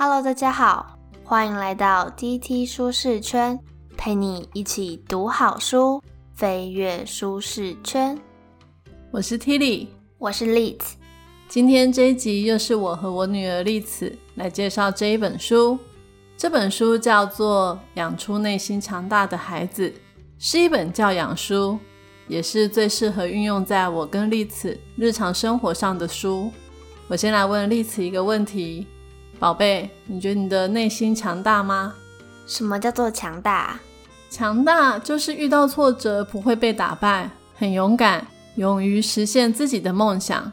Hello，大家好，欢迎来到 DT 舒适圈，陪你一起读好书，飞跃舒适圈。我是 Tilly，我是 Liz。今天这一集又是我和我女儿丽子来介绍这一本书。这本书叫做《养出内心强大的孩子》，是一本教养书，也是最适合运用在我跟丽子日常生活上的书。我先来问丽子一个问题。宝贝，你觉得你的内心强大吗？什么叫做强大？强大就是遇到挫折不会被打败，很勇敢，勇于实现自己的梦想。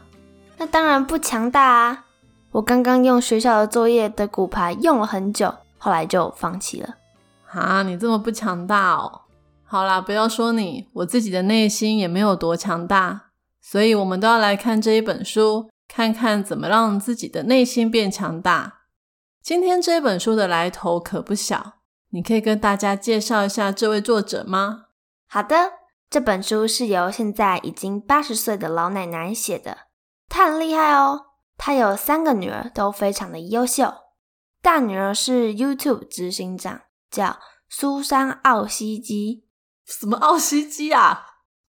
那当然不强大啊！我刚刚用学校的作业的骨牌用了很久，后来就放弃了。啊，你这么不强大哦！好啦，不要说你，我自己的内心也没有多强大，所以我们都要来看这一本书。看看怎么让自己的内心变强大。今天这本书的来头可不小，你可以跟大家介绍一下这位作者吗？好的，这本书是由现在已经八十岁的老奶奶写的，她很厉害哦。她有三个女儿，都非常的优秀。大女儿是 YouTube 执行长，叫苏珊·奥西基。什么奥西基啊？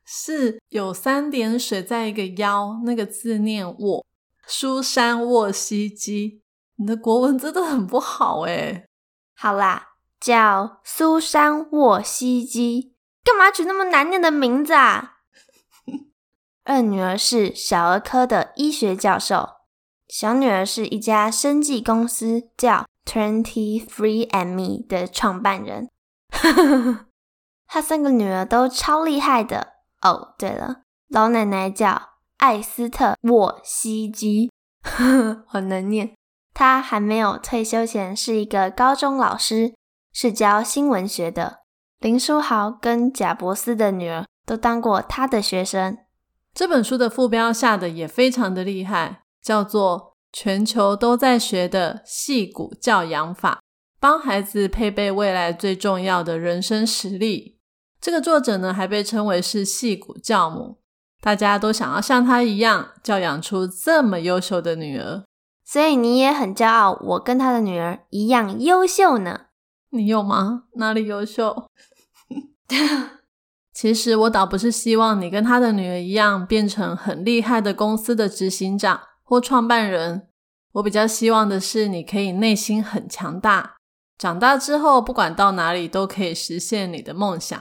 是有三点水在一个腰，那个字念沃，苏珊沃西基。你的国文真的很不好诶好啦，叫苏珊沃西基，干嘛取那么难念的名字啊？二女儿是小儿科的医学教授，小女儿是一家生技公司叫 Twenty Three and Me 的创办人。她三个女儿都超厉害的。哦，对了，老奶奶叫艾斯特沃西基，很难念。他还没有退休前是一个高中老师，是教新闻学的。林书豪跟贾伯斯的女儿都当过他的学生。这本书的副标下的也非常的厉害，叫做“全球都在学的戏骨教养法”，帮孩子配备未来最重要的人生实力。这个作者呢，还被称为是戏骨教母，大家都想要像她一样教养出这么优秀的女儿，所以你也很骄傲，我跟他的女儿一样优秀呢。你有吗？哪里优秀？其实我倒不是希望你跟他的女儿一样变成很厉害的公司的执行长或创办人，我比较希望的是你可以内心很强大，长大之后不管到哪里都可以实现你的梦想。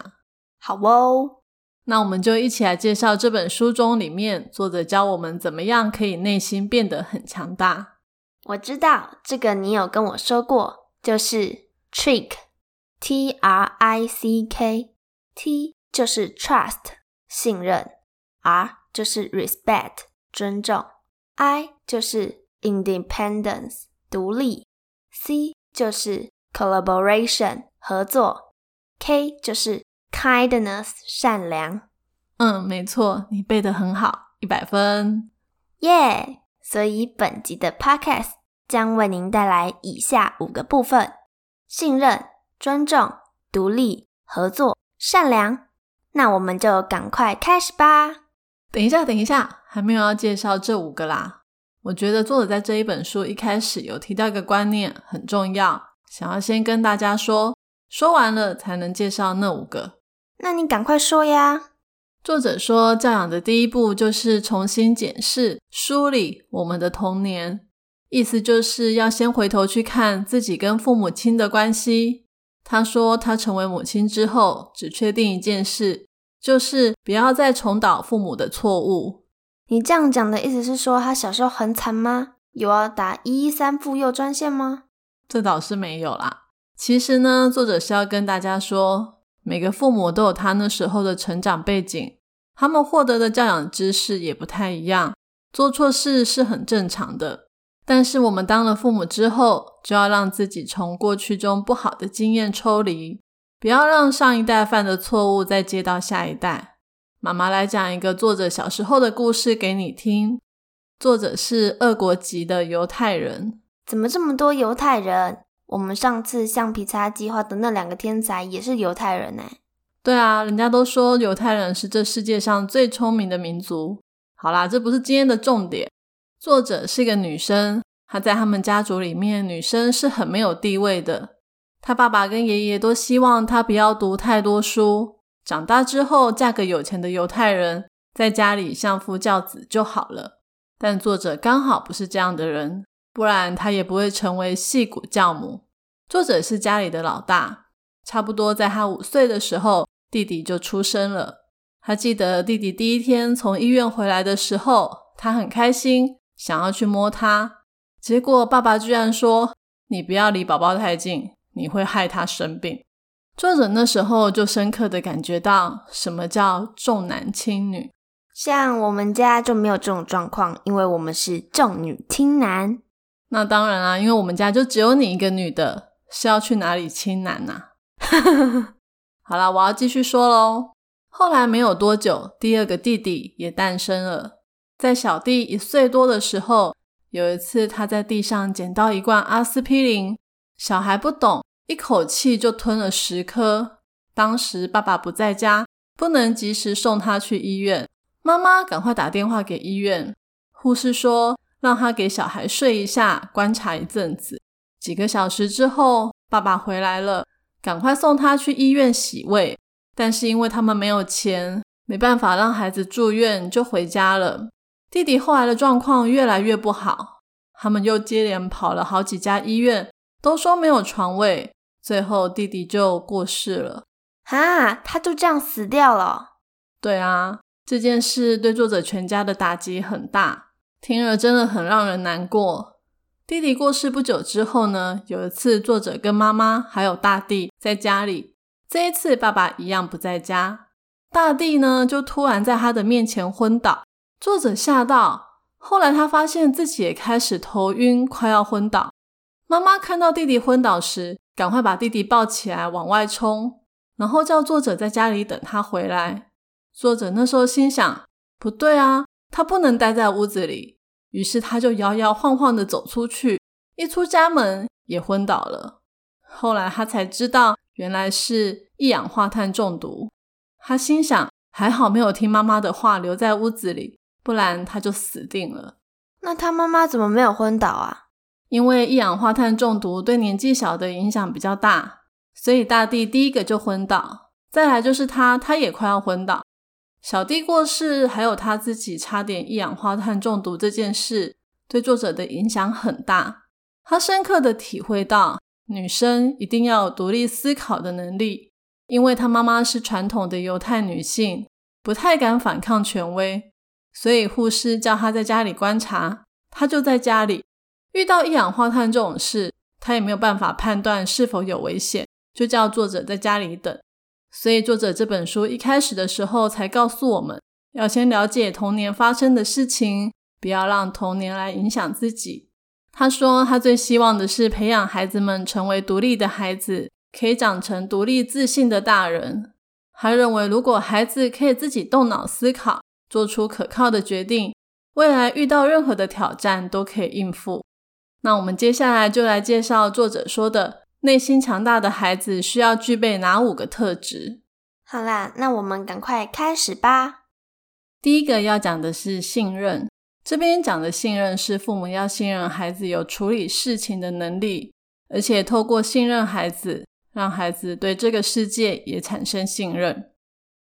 好哦，那我们就一起来介绍这本书中里面作者教我们怎么样可以内心变得很强大。我知道这个你有跟我说过，就是 trick，t r i c k，t 就是 trust 信任，r 就是 respect 尊重，i 就是 independence 独立，c 就是 collaboration 合作，k 就是 Kindness，善良。嗯，没错，你背得很好，一百分，耶！所以本集的 Podcast 将为您带来以下五个部分：信任、尊重、独立、合作、善良。那我们就赶快开始吧。等一下，等一下，还没有要介绍这五个啦。我觉得作者在这一本书一开始有提到一个观念很重要，想要先跟大家说，说完了才能介绍那五个。那你赶快说呀！作者说，教养的第一步就是重新检视、梳理我们的童年，意思就是要先回头去看自己跟父母亲的关系。他说，他成为母亲之后，只确定一件事，就是不要再重蹈父母的错误。你这样讲的意思是说，他小时候很惨吗？有要打一一三妇幼专线吗？这倒是没有啦。其实呢，作者是要跟大家说。每个父母都有他那时候的成长背景，他们获得的教养知识也不太一样，做错事是很正常的。但是我们当了父母之后，就要让自己从过去中不好的经验抽离，不要让上一代犯的错误再接到下一代。妈妈来讲一个作者小时候的故事给你听。作者是俄国籍的犹太人，怎么这么多犹太人？我们上次橡皮擦计划的那两个天才也是犹太人呢。对啊，人家都说犹太人是这世界上最聪明的民族。好啦，这不是今天的重点。作者是一个女生，她在他们家族里面，女生是很没有地位的。她爸爸跟爷爷都希望她不要读太多书，长大之后嫁个有钱的犹太人，在家里相夫教子就好了。但作者刚好不是这样的人，不然她也不会成为戏骨教母。作者是家里的老大，差不多在她五岁的时候，弟弟就出生了。他记得弟弟第一天从医院回来的时候，他很开心，想要去摸它，结果爸爸居然说：“你不要离宝宝太近，你会害他生病。”作者那时候就深刻的感觉到什么叫重男轻女。像我们家就没有这种状况，因为我们是重女轻男。那当然啊，因为我们家就只有你一个女的。是要去哪里亲男呐？好了，我要继续说喽。后来没有多久，第二个弟弟也诞生了。在小弟一岁多的时候，有一次他在地上捡到一罐阿司匹林，小孩不懂，一口气就吞了十颗。当时爸爸不在家，不能及时送他去医院，妈妈赶快打电话给医院，护士说让他给小孩睡一下，观察一阵子。几个小时之后，爸爸回来了，赶快送他去医院洗胃。但是因为他们没有钱，没办法让孩子住院，就回家了。弟弟后来的状况越来越不好，他们又接连跑了好几家医院，都说没有床位，最后弟弟就过世了。啊，他就这样死掉了？对啊，这件事对作者全家的打击很大，听了真的很让人难过。弟弟过世不久之后呢，有一次作者跟妈妈还有大弟在家里，这一次爸爸一样不在家，大弟呢就突然在他的面前昏倒，作者吓到，后来他发现自己也开始头晕，快要昏倒。妈妈看到弟弟昏倒时，赶快把弟弟抱起来往外冲，然后叫作者在家里等他回来。作者那时候心想，不对啊，他不能待在屋子里。于是他就摇摇晃晃的走出去，一出家门也昏倒了。后来他才知道，原来是一氧化碳中毒。他心想，还好没有听妈妈的话，留在屋子里，不然他就死定了。那他妈妈怎么没有昏倒啊？因为一氧化碳中毒对年纪小的影响比较大，所以大弟第一个就昏倒，再来就是他，他也快要昏倒。小弟过世，还有他自己差点一氧化碳中毒这件事，对作者的影响很大。他深刻的体会到，女生一定要有独立思考的能力，因为他妈妈是传统的犹太女性，不太敢反抗权威，所以护士叫他在家里观察，他就在家里。遇到一氧化碳这种事，他也没有办法判断是否有危险，就叫作者在家里等。所以，作者这本书一开始的时候才告诉我们要先了解童年发生的事情，不要让童年来影响自己。他说，他最希望的是培养孩子们成为独立的孩子，可以长成独立自信的大人。他认为，如果孩子可以自己动脑思考，做出可靠的决定，未来遇到任何的挑战都可以应付。那我们接下来就来介绍作者说的。内心强大的孩子需要具备哪五个特质？好啦，那我们赶快开始吧。第一个要讲的是信任。这边讲的信任是父母要信任孩子有处理事情的能力，而且透过信任孩子，让孩子对这个世界也产生信任。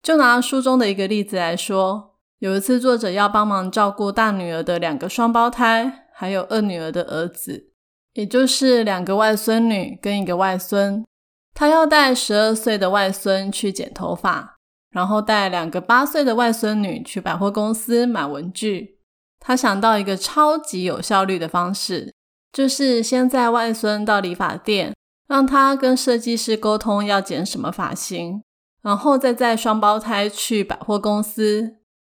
就拿书中的一个例子来说，有一次作者要帮忙照顾大女儿的两个双胞胎，还有二女儿的儿子。也就是两个外孙女跟一个外孙，他要带十二岁的外孙去剪头发，然后带两个八岁的外孙女去百货公司买文具。他想到一个超级有效率的方式，就是先在外孙到理发店，让他跟设计师沟通要剪什么发型，然后再载双胞胎去百货公司。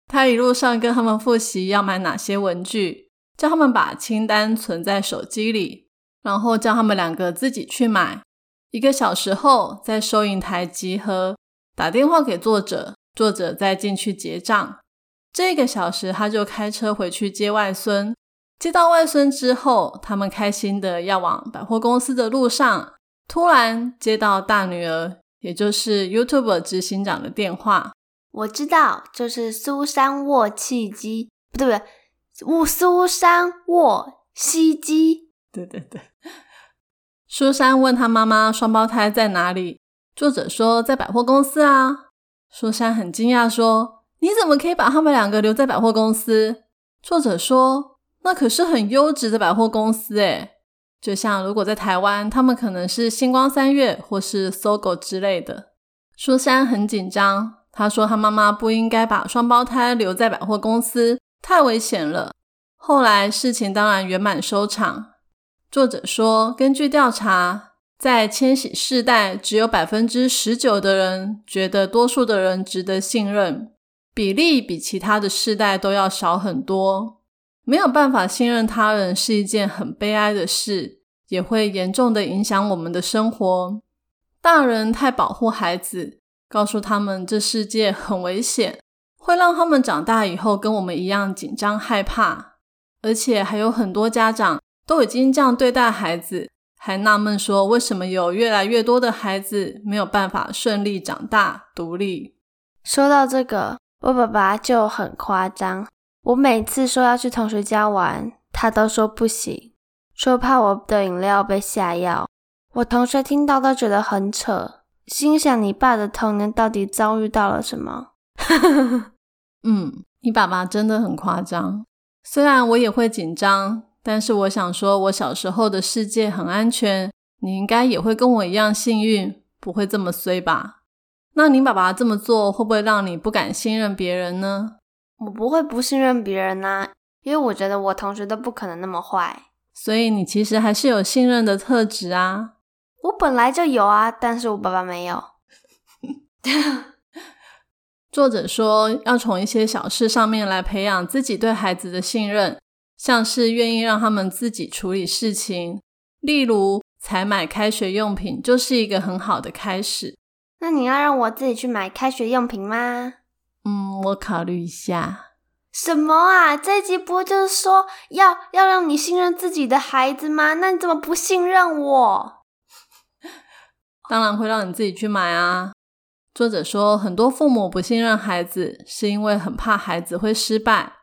他一路上跟他们复习要买哪些文具，叫他们把清单存在手机里。然后叫他们两个自己去买。一个小时后，在收银台集合，打电话给作者，作者再进去结账。这个小时，他就开车回去接外孙。接到外孙之后，他们开心的要往百货公司的路上，突然接到大女儿，也就是 YouTube 执行长的电话。我知道，就是苏珊沃契机，不对不对，乌苏珊沃。吸鸡。对对对。苏珊问他妈妈：“双胞胎在哪里？”作者说：“在百货公司啊。”苏珊很惊讶说：“你怎么可以把他们两个留在百货公司？”作者说：“那可是很优质的百货公司诶，就像如果在台湾，他们可能是星光三月或是搜狗之类的。”苏珊很紧张，他说：“他妈妈不应该把双胞胎留在百货公司，太危险了。”后来事情当然圆满收场。作者说：“根据调查，在千禧世代，只有百分之十九的人觉得多数的人值得信任，比例比其他的世代都要少很多。没有办法信任他人是一件很悲哀的事，也会严重的影响我们的生活。大人太保护孩子，告诉他们这世界很危险，会让他们长大以后跟我们一样紧张害怕，而且还有很多家长。”都已经这样对待孩子，还纳闷说为什么有越来越多的孩子没有办法顺利长大独立。说到这个，我爸爸就很夸张。我每次说要去同学家玩，他都说不行，说怕我的饮料被下药。我同学听到都觉得很扯，心想你爸的童年到底遭遇到了什么？嗯，你爸爸真的很夸张。虽然我也会紧张。但是我想说，我小时候的世界很安全，你应该也会跟我一样幸运，不会这么衰吧？那你爸爸这么做会不会让你不敢信任别人呢？我不会不信任别人呐，因为我觉得我同学都不可能那么坏，所以你其实还是有信任的特质啊。我本来就有啊，但是我爸爸没有。作者说，要从一些小事上面来培养自己对孩子的信任。像是愿意让他们自己处理事情，例如采买开学用品，就是一个很好的开始。那你要让我自己去买开学用品吗？嗯，我考虑一下。什么啊？这集不就是说要要让你信任自己的孩子吗？那你怎么不信任我？当然会让你自己去买啊。作者说，很多父母不信任孩子，是因为很怕孩子会失败。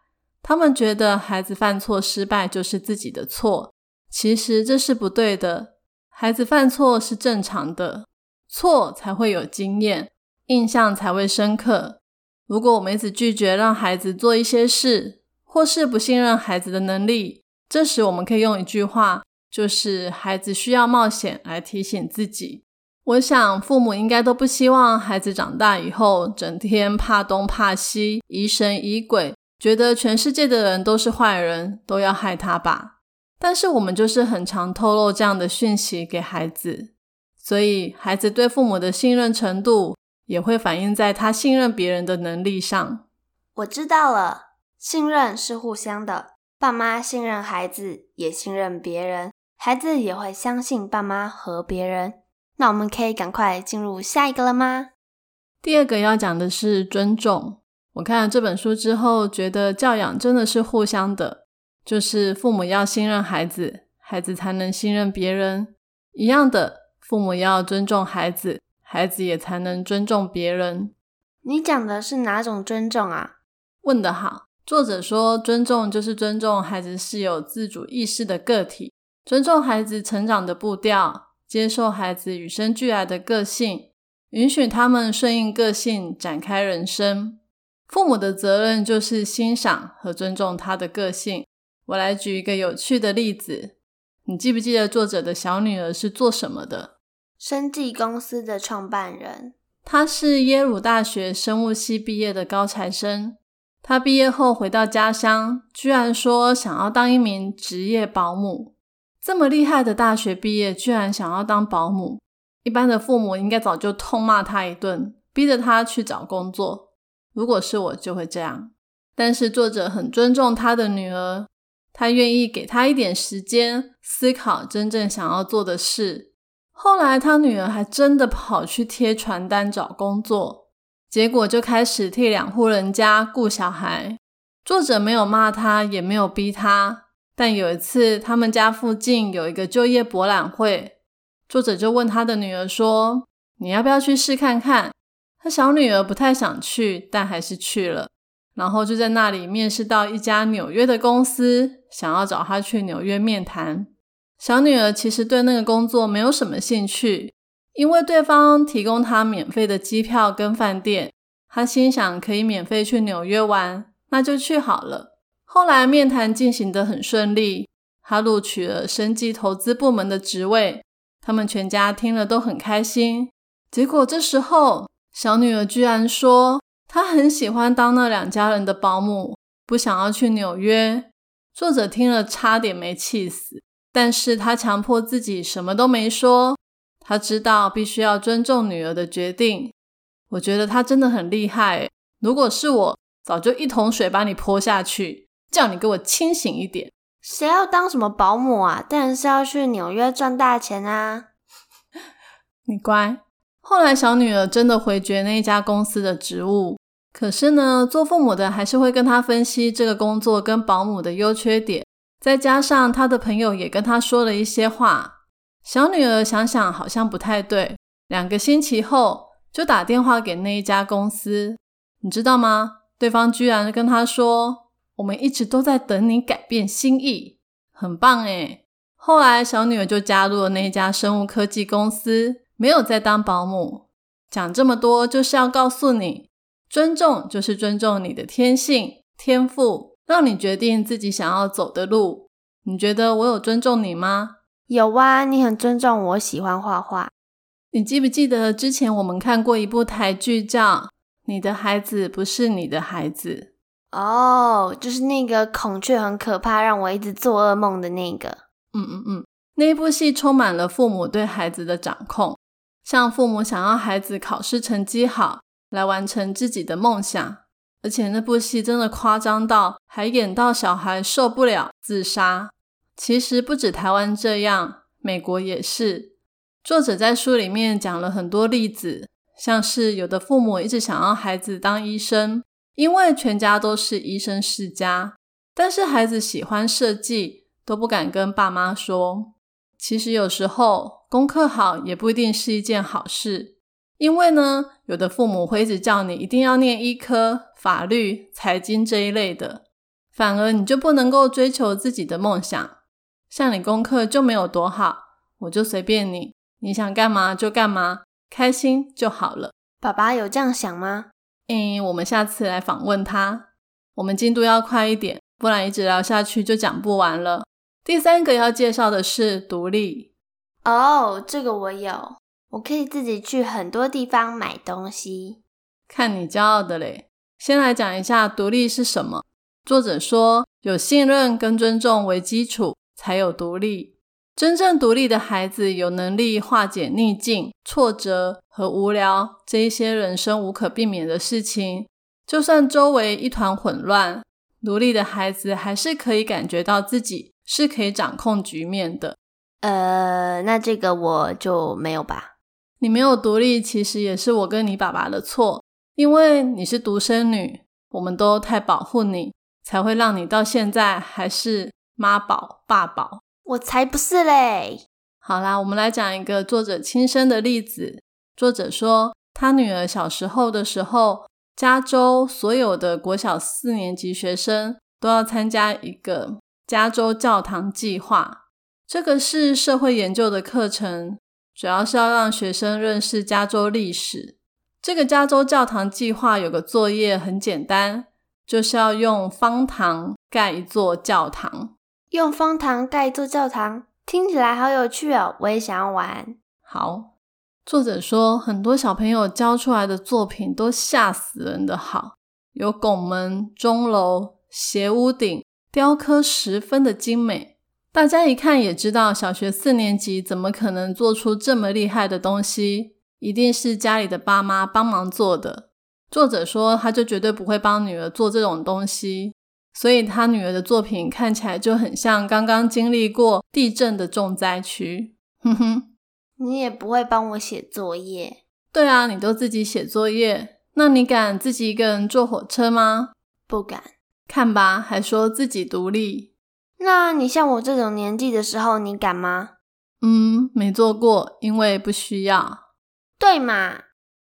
他们觉得孩子犯错失败就是自己的错，其实这是不对的。孩子犯错是正常的，错才会有经验，印象才会深刻。如果我们一直拒绝让孩子做一些事，或是不信任孩子的能力，这时我们可以用一句话，就是孩子需要冒险来提醒自己。我想父母应该都不希望孩子长大以后整天怕东怕西，疑神疑鬼。觉得全世界的人都是坏人，都要害他吧？但是我们就是很常透露这样的讯息给孩子，所以孩子对父母的信任程度也会反映在他信任别人的能力上。我知道了，信任是互相的，爸妈信任孩子，也信任别人，孩子也会相信爸妈和别人。那我们可以赶快进入下一个了吗？第二个要讲的是尊重。我看了这本书之后，觉得教养真的是互相的，就是父母要信任孩子，孩子才能信任别人。一样的，父母要尊重孩子，孩子也才能尊重别人。你讲的是哪种尊重啊？问得好。作者说，尊重就是尊重孩子是有自主意识的个体，尊重孩子成长的步调，接受孩子与生俱来的个性，允许他们顺应个性展开人生。父母的责任就是欣赏和尊重他的个性。我来举一个有趣的例子，你记不记得作者的小女儿是做什么的？生技公司的创办人。她是耶鲁大学生物系毕业的高材生。她毕业后回到家乡，居然说想要当一名职业保姆。这么厉害的大学毕业，居然想要当保姆，一般的父母应该早就痛骂他一顿，逼着他去找工作。如果是我，就会这样。但是作者很尊重他的女儿，他愿意给他一点时间思考真正想要做的事。后来他女儿还真的跑去贴传单找工作，结果就开始替两户人家顾小孩。作者没有骂他，也没有逼他。但有一次，他们家附近有一个就业博览会，作者就问他的女儿说：“你要不要去试看看？”他小女儿不太想去，但还是去了。然后就在那里面试到一家纽约的公司，想要找他去纽约面谈。小女儿其实对那个工作没有什么兴趣，因为对方提供她免费的机票跟饭店，她心想可以免费去纽约玩，那就去好了。后来面谈进行得很顺利，她录取了生技投资部门的职位，他们全家听了都很开心。结果这时候，小女儿居然说她很喜欢当那两家人的保姆，不想要去纽约。作者听了差点没气死。但是他强迫自己什么都没说，他知道必须要尊重女儿的决定。我觉得他真的很厉害。如果是我，早就一桶水把你泼下去，叫你给我清醒一点。谁要当什么保姆啊？当然是要去纽约赚大钱啊！你乖。后来小女儿真的回绝那一家公司的职务，可是呢，做父母的还是会跟她分析这个工作跟保姆的优缺点。再加上她的朋友也跟她说了一些话，小女儿想想好像不太对。两个星期后就打电话给那一家公司，你知道吗？对方居然跟她说：“我们一直都在等你改变心意，很棒诶。后来小女儿就加入了那一家生物科技公司，没有再当保姆。讲这么多就是要告诉你，尊重就是尊重你的天性、天赋。让你决定自己想要走的路，你觉得我有尊重你吗？有啊，你很尊重我喜欢画画。你记不记得之前我们看过一部台剧叫《你的孩子不是你的孩子》？哦，就是那个孔雀很可怕，让我一直做噩梦的那个。嗯嗯嗯，那一部戏充满了父母对孩子的掌控，像父母想要孩子考试成绩好，来完成自己的梦想。而且那部戏真的夸张到还演到小孩受不了自杀。其实不止台湾这样，美国也是。作者在书里面讲了很多例子，像是有的父母一直想要孩子当医生，因为全家都是医生世家，但是孩子喜欢设计，都不敢跟爸妈说。其实有时候功课好也不一定是一件好事，因为呢，有的父母会一直叫你一定要念医科。法律、财经这一类的，反而你就不能够追求自己的梦想。像你功课就没有多好，我就随便你，你想干嘛就干嘛，开心就好了。爸爸有这样想吗？嗯，我们下次来访问他。我们进度要快一点，不然一直聊下去就讲不完了。第三个要介绍的是独立。哦，这个我有，我可以自己去很多地方买东西。看你骄傲的嘞。先来讲一下独立是什么。作者说，有信任跟尊重为基础，才有独立。真正独立的孩子，有能力化解逆境、挫折和无聊这一些人生无可避免的事情。就算周围一团混乱，独立的孩子还是可以感觉到自己是可以掌控局面的。呃，那这个我就没有吧。你没有独立，其实也是我跟你爸爸的错。因为你是独生女，我们都太保护你，才会让你到现在还是妈宝爸宝。我才不是嘞！好啦，我们来讲一个作者亲身的例子。作者说，他女儿小时候的时候，加州所有的国小四年级学生都要参加一个加州教堂计划。这个是社会研究的课程，主要是要让学生认识加州历史。这个加州教堂计划有个作业很简单，就是要用方糖盖一座教堂。用方糖盖一座教堂，听起来好有趣哦！我也想要玩。好，作者说很多小朋友教出来的作品都吓死人的好，有拱门、钟楼、斜屋顶，雕刻十分的精美。大家一看也知道，小学四年级怎么可能做出这么厉害的东西？一定是家里的爸妈帮忙做的。作者说，他就绝对不会帮女儿做这种东西，所以他女儿的作品看起来就很像刚刚经历过地震的重灾区。哼哼，你也不会帮我写作业？对啊，你都自己写作业，那你敢自己一个人坐火车吗？不敢。看吧，还说自己独立。那你像我这种年纪的时候，你敢吗？嗯，没做过，因为不需要。对嘛？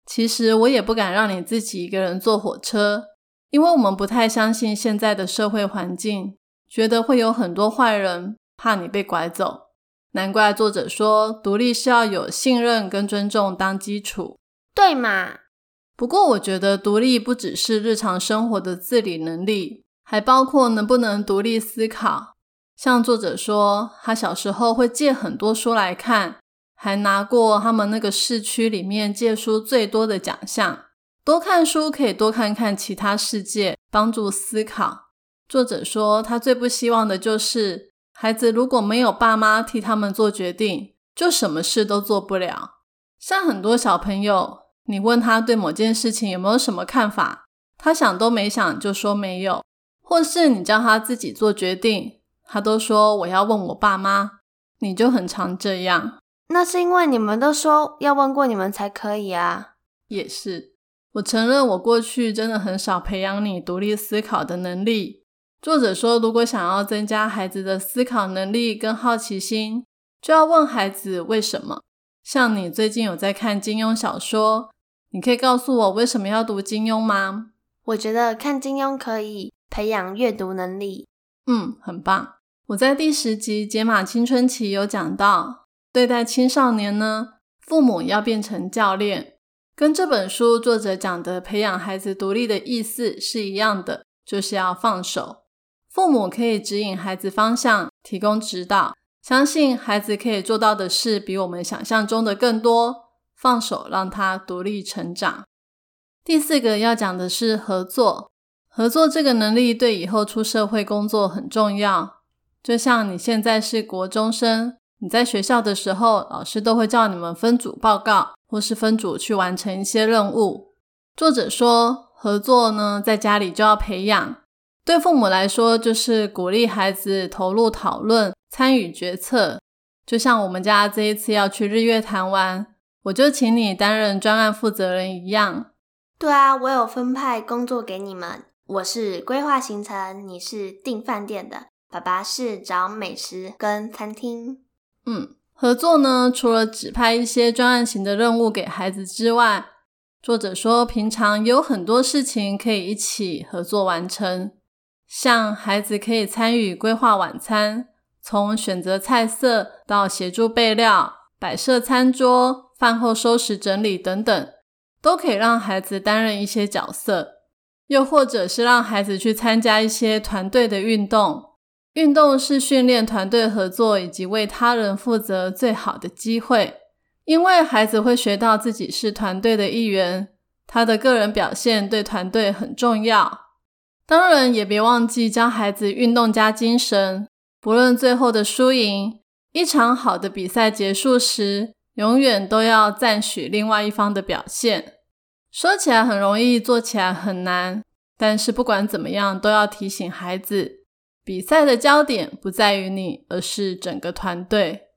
其实我也不敢让你自己一个人坐火车，因为我们不太相信现在的社会环境，觉得会有很多坏人，怕你被拐走。难怪作者说，独立是要有信任跟尊重当基础，对嘛？不过，我觉得独立不只是日常生活的自理能力，还包括能不能独立思考。像作者说，他小时候会借很多书来看，还拿过他们那个市区里面借书最多的奖项。多看书可以多看看其他世界，帮助思考。作者说，他最不希望的就是。孩子如果没有爸妈替他们做决定，就什么事都做不了。像很多小朋友，你问他对某件事情有没有什么看法，他想都没想就说没有；或是你叫他自己做决定，他都说我要问我爸妈。你就很常这样。那是因为你们都说要问过你们才可以啊。也是，我承认我过去真的很少培养你独立思考的能力。作者说，如果想要增加孩子的思考能力跟好奇心，就要问孩子为什么。像你最近有在看金庸小说，你可以告诉我为什么要读金庸吗？我觉得看金庸可以培养阅读能力。嗯，很棒。我在第十集《解码青春期》有讲到，对待青少年呢，父母要变成教练，跟这本书作者讲的培养孩子独立的意思是一样的，就是要放手。父母可以指引孩子方向，提供指导，相信孩子可以做到的事比我们想象中的更多。放手让他独立成长。第四个要讲的是合作，合作这个能力对以后出社会工作很重要。就像你现在是国中生，你在学校的时候，老师都会叫你们分组报告，或是分组去完成一些任务。作者说，合作呢，在家里就要培养。对父母来说，就是鼓励孩子投入讨论、参与决策。就像我们家这一次要去日月潭玩，我就请你担任专案负责人一样。对啊，我有分派工作给你们，我是规划行程，你是订饭店的，爸爸是找美食跟餐厅。嗯，合作呢，除了指派一些专案型的任务给孩子之外，作者说平常有很多事情可以一起合作完成。像孩子可以参与规划晚餐，从选择菜色到协助备料、摆设餐桌、饭后收拾整理等等，都可以让孩子担任一些角色。又或者是让孩子去参加一些团队的运动，运动是训练团队合作以及为他人负责最好的机会，因为孩子会学到自己是团队的一员，他的个人表现对团队很重要。当然，也别忘记教孩子运动加精神。不论最后的输赢，一场好的比赛结束时，永远都要赞许另外一方的表现。说起来很容易，做起来很难。但是不管怎么样，都要提醒孩子，比赛的焦点不在于你，而是整个团队。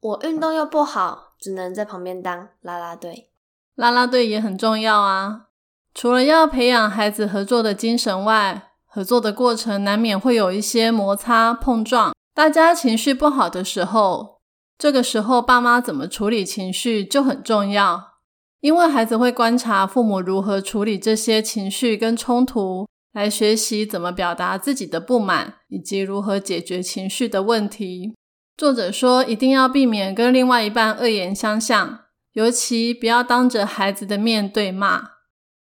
我运动又不好，只能在旁边当啦啦队。啦啦队也很重要啊。除了要培养孩子合作的精神外，合作的过程难免会有一些摩擦碰撞。大家情绪不好的时候，这个时候爸妈怎么处理情绪就很重要，因为孩子会观察父母如何处理这些情绪跟冲突，来学习怎么表达自己的不满，以及如何解决情绪的问题。作者说，一定要避免跟另外一半恶言相向，尤其不要当着孩子的面对骂。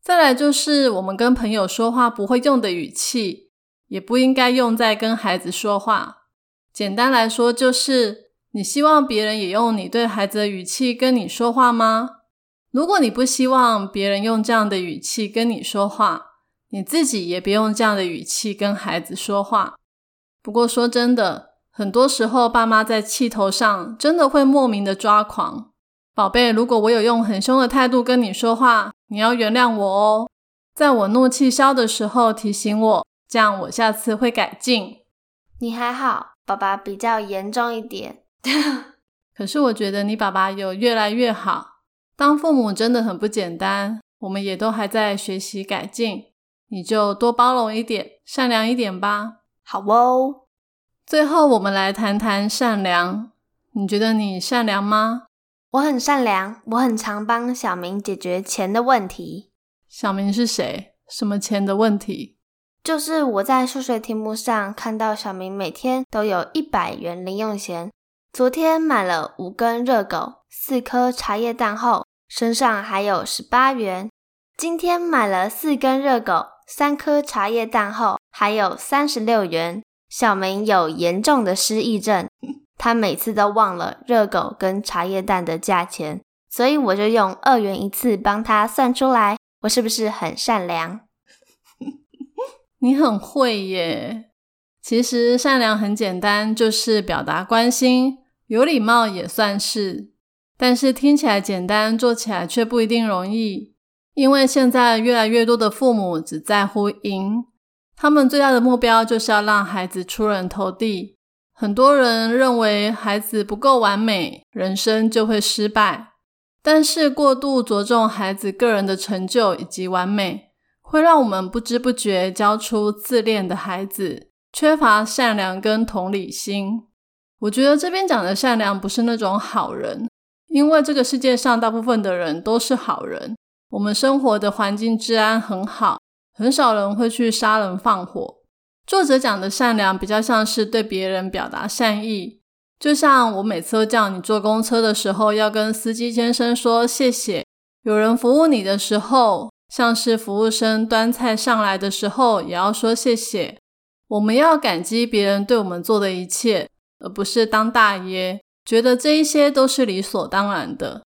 再来就是我们跟朋友说话不会用的语气，也不应该用在跟孩子说话。简单来说，就是你希望别人也用你对孩子的语气跟你说话吗？如果你不希望别人用这样的语气跟你说话，你自己也别用这样的语气跟孩子说话。不过说真的，很多时候爸妈在气头上真的会莫名的抓狂。宝贝，如果我有用很凶的态度跟你说话，你要原谅我哦。在我怒气消的时候提醒我，这样我下次会改进。你还好，爸爸比较严重一点。可是我觉得你爸爸有越来越好。当父母真的很不简单，我们也都还在学习改进。你就多包容一点，善良一点吧。好哦。最后我们来谈谈善良。你觉得你善良吗？我很善良，我很常帮小明解决钱的问题。小明是谁？什么钱的问题？就是我在数学题目上看到小明每天都有一百元零用钱，昨天买了五根热狗、四颗茶叶蛋后，身上还有十八元。今天买了四根热狗、三颗茶叶蛋后，还有三十六元。小明有严重的失忆症，他每次都忘了热狗跟茶叶蛋的价钱，所以我就用二元一次帮他算出来。我是不是很善良？你很会耶！其实善良很简单，就是表达关心，有礼貌也算是。但是听起来简单，做起来却不一定容易。因为现在越来越多的父母只在乎赢，他们最大的目标就是要让孩子出人头地。很多人认为孩子不够完美，人生就会失败。但是过度着重孩子个人的成就以及完美。会让我们不知不觉教出自恋的孩子，缺乏善良跟同理心。我觉得这边讲的善良不是那种好人，因为这个世界上大部分的人都是好人。我们生活的环境治安很好，很少人会去杀人放火。作者讲的善良比较像是对别人表达善意，就像我每次都叫你坐公车的时候要跟司机先生说谢谢，有人服务你的时候。像是服务生端菜上来的时候，也要说谢谢。我们要感激别人对我们做的一切，而不是当大爷，觉得这一些都是理所当然的。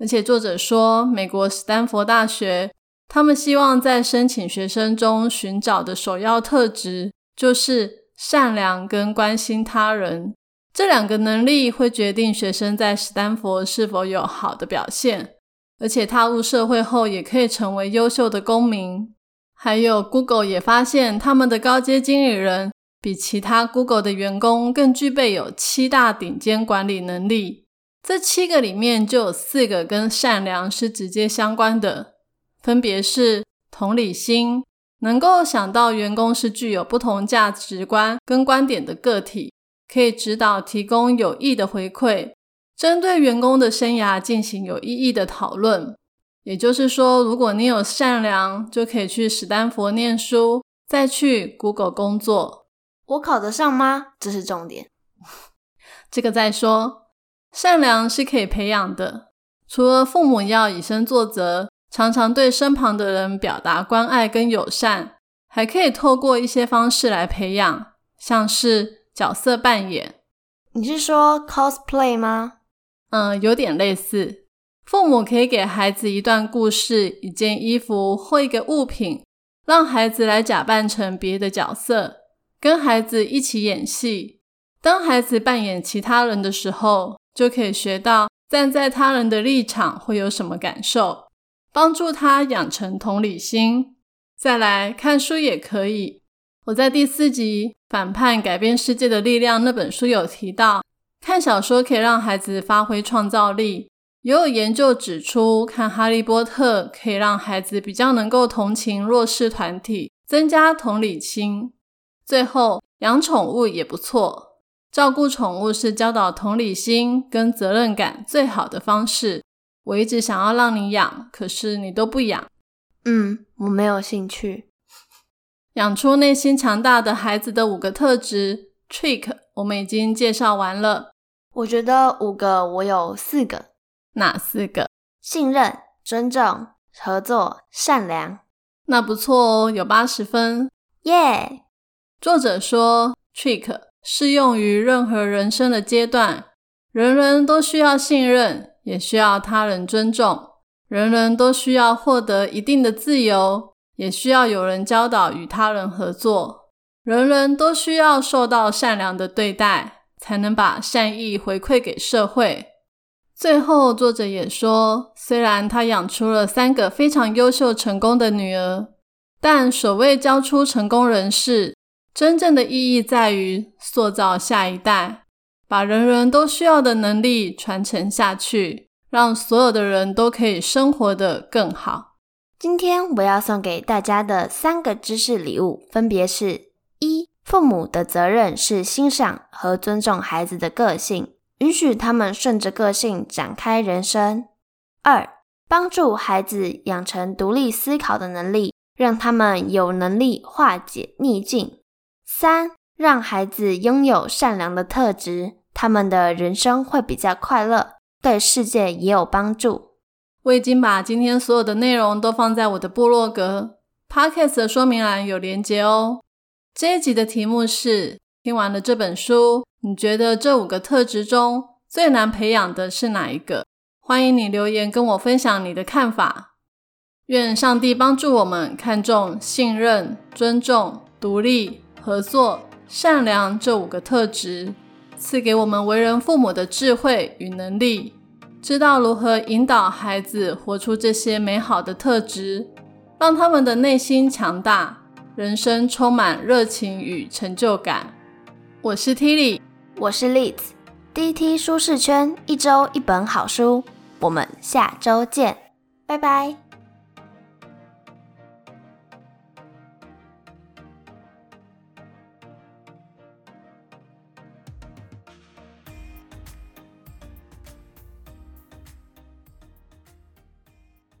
而且作者说，美国斯坦福大学他们希望在申请学生中寻找的首要特质，就是善良跟关心他人。这两个能力会决定学生在斯坦福是否有好的表现。而且踏入社会后，也可以成为优秀的公民。还有，Google 也发现，他们的高阶经理人比其他 Google 的员工更具备有七大顶尖管理能力。这七个里面，就有四个跟善良是直接相关的，分别是同理心，能够想到员工是具有不同价值观跟观点的个体，可以指导提供有益的回馈。针对员工的生涯进行有意义的讨论，也就是说，如果你有善良，就可以去史丹佛念书，再去 Google 工作。我考得上吗？这是重点。这个再说。善良是可以培养的，除了父母要以身作则，常常对身旁的人表达关爱跟友善，还可以透过一些方式来培养，像是角色扮演。你是说 cosplay 吗？嗯，有点类似。父母可以给孩子一段故事、一件衣服或一个物品，让孩子来假扮成别的角色，跟孩子一起演戏。当孩子扮演其他人的时候，就可以学到站在他人的立场会有什么感受，帮助他养成同理心。再来看书也可以。我在第四集《反叛改变世界的力量》那本书有提到。看小说可以让孩子发挥创造力，也有研究指出，看《哈利波特》可以让孩子比较能够同情弱势团体，增加同理心。最后，养宠物也不错，照顾宠物是教导同理心跟责任感最好的方式。我一直想要让你养，可是你都不养。嗯，我没有兴趣。养出内心强大的孩子的五个特质，trick。我们已经介绍完了，我觉得五个我有四个，哪四个？信任、尊重、合作、善良。那不错哦，有八十分，耶！作者说，trick 适用于任何人生的阶段，人人都需要信任，也需要他人尊重，人人都需要获得一定的自由，也需要有人教导与他人合作。人人都需要受到善良的对待，才能把善意回馈给社会。最后，作者也说，虽然他养出了三个非常优秀、成功的女儿，但所谓教出成功人士，真正的意义在于塑造下一代，把人人都需要的能力传承下去，让所有的人都可以生活的更好。今天我要送给大家的三个知识礼物，分别是。一、父母的责任是欣赏和尊重孩子的个性，允许他们顺着个性展开人生。二、帮助孩子养成独立思考的能力，让他们有能力化解逆境；三，让孩子拥有善良的特质，他们的人生会比较快乐，对世界也有帮助。我已经把今天所有的内容都放在我的部落格 Podcast 的说明栏有连接哦。这一集的题目是：听完了这本书，你觉得这五个特质中最难培养的是哪一个？欢迎你留言跟我分享你的看法。愿上帝帮助我们看重信任、尊重、独立、合作、善良这五个特质，赐给我们为人父母的智慧与能力，知道如何引导孩子活出这些美好的特质，让他们的内心强大，人生充满热情与成就感。我是 Tilly，我是 Liz，DT 舒适圈一周一本好书。我们下周见，拜拜。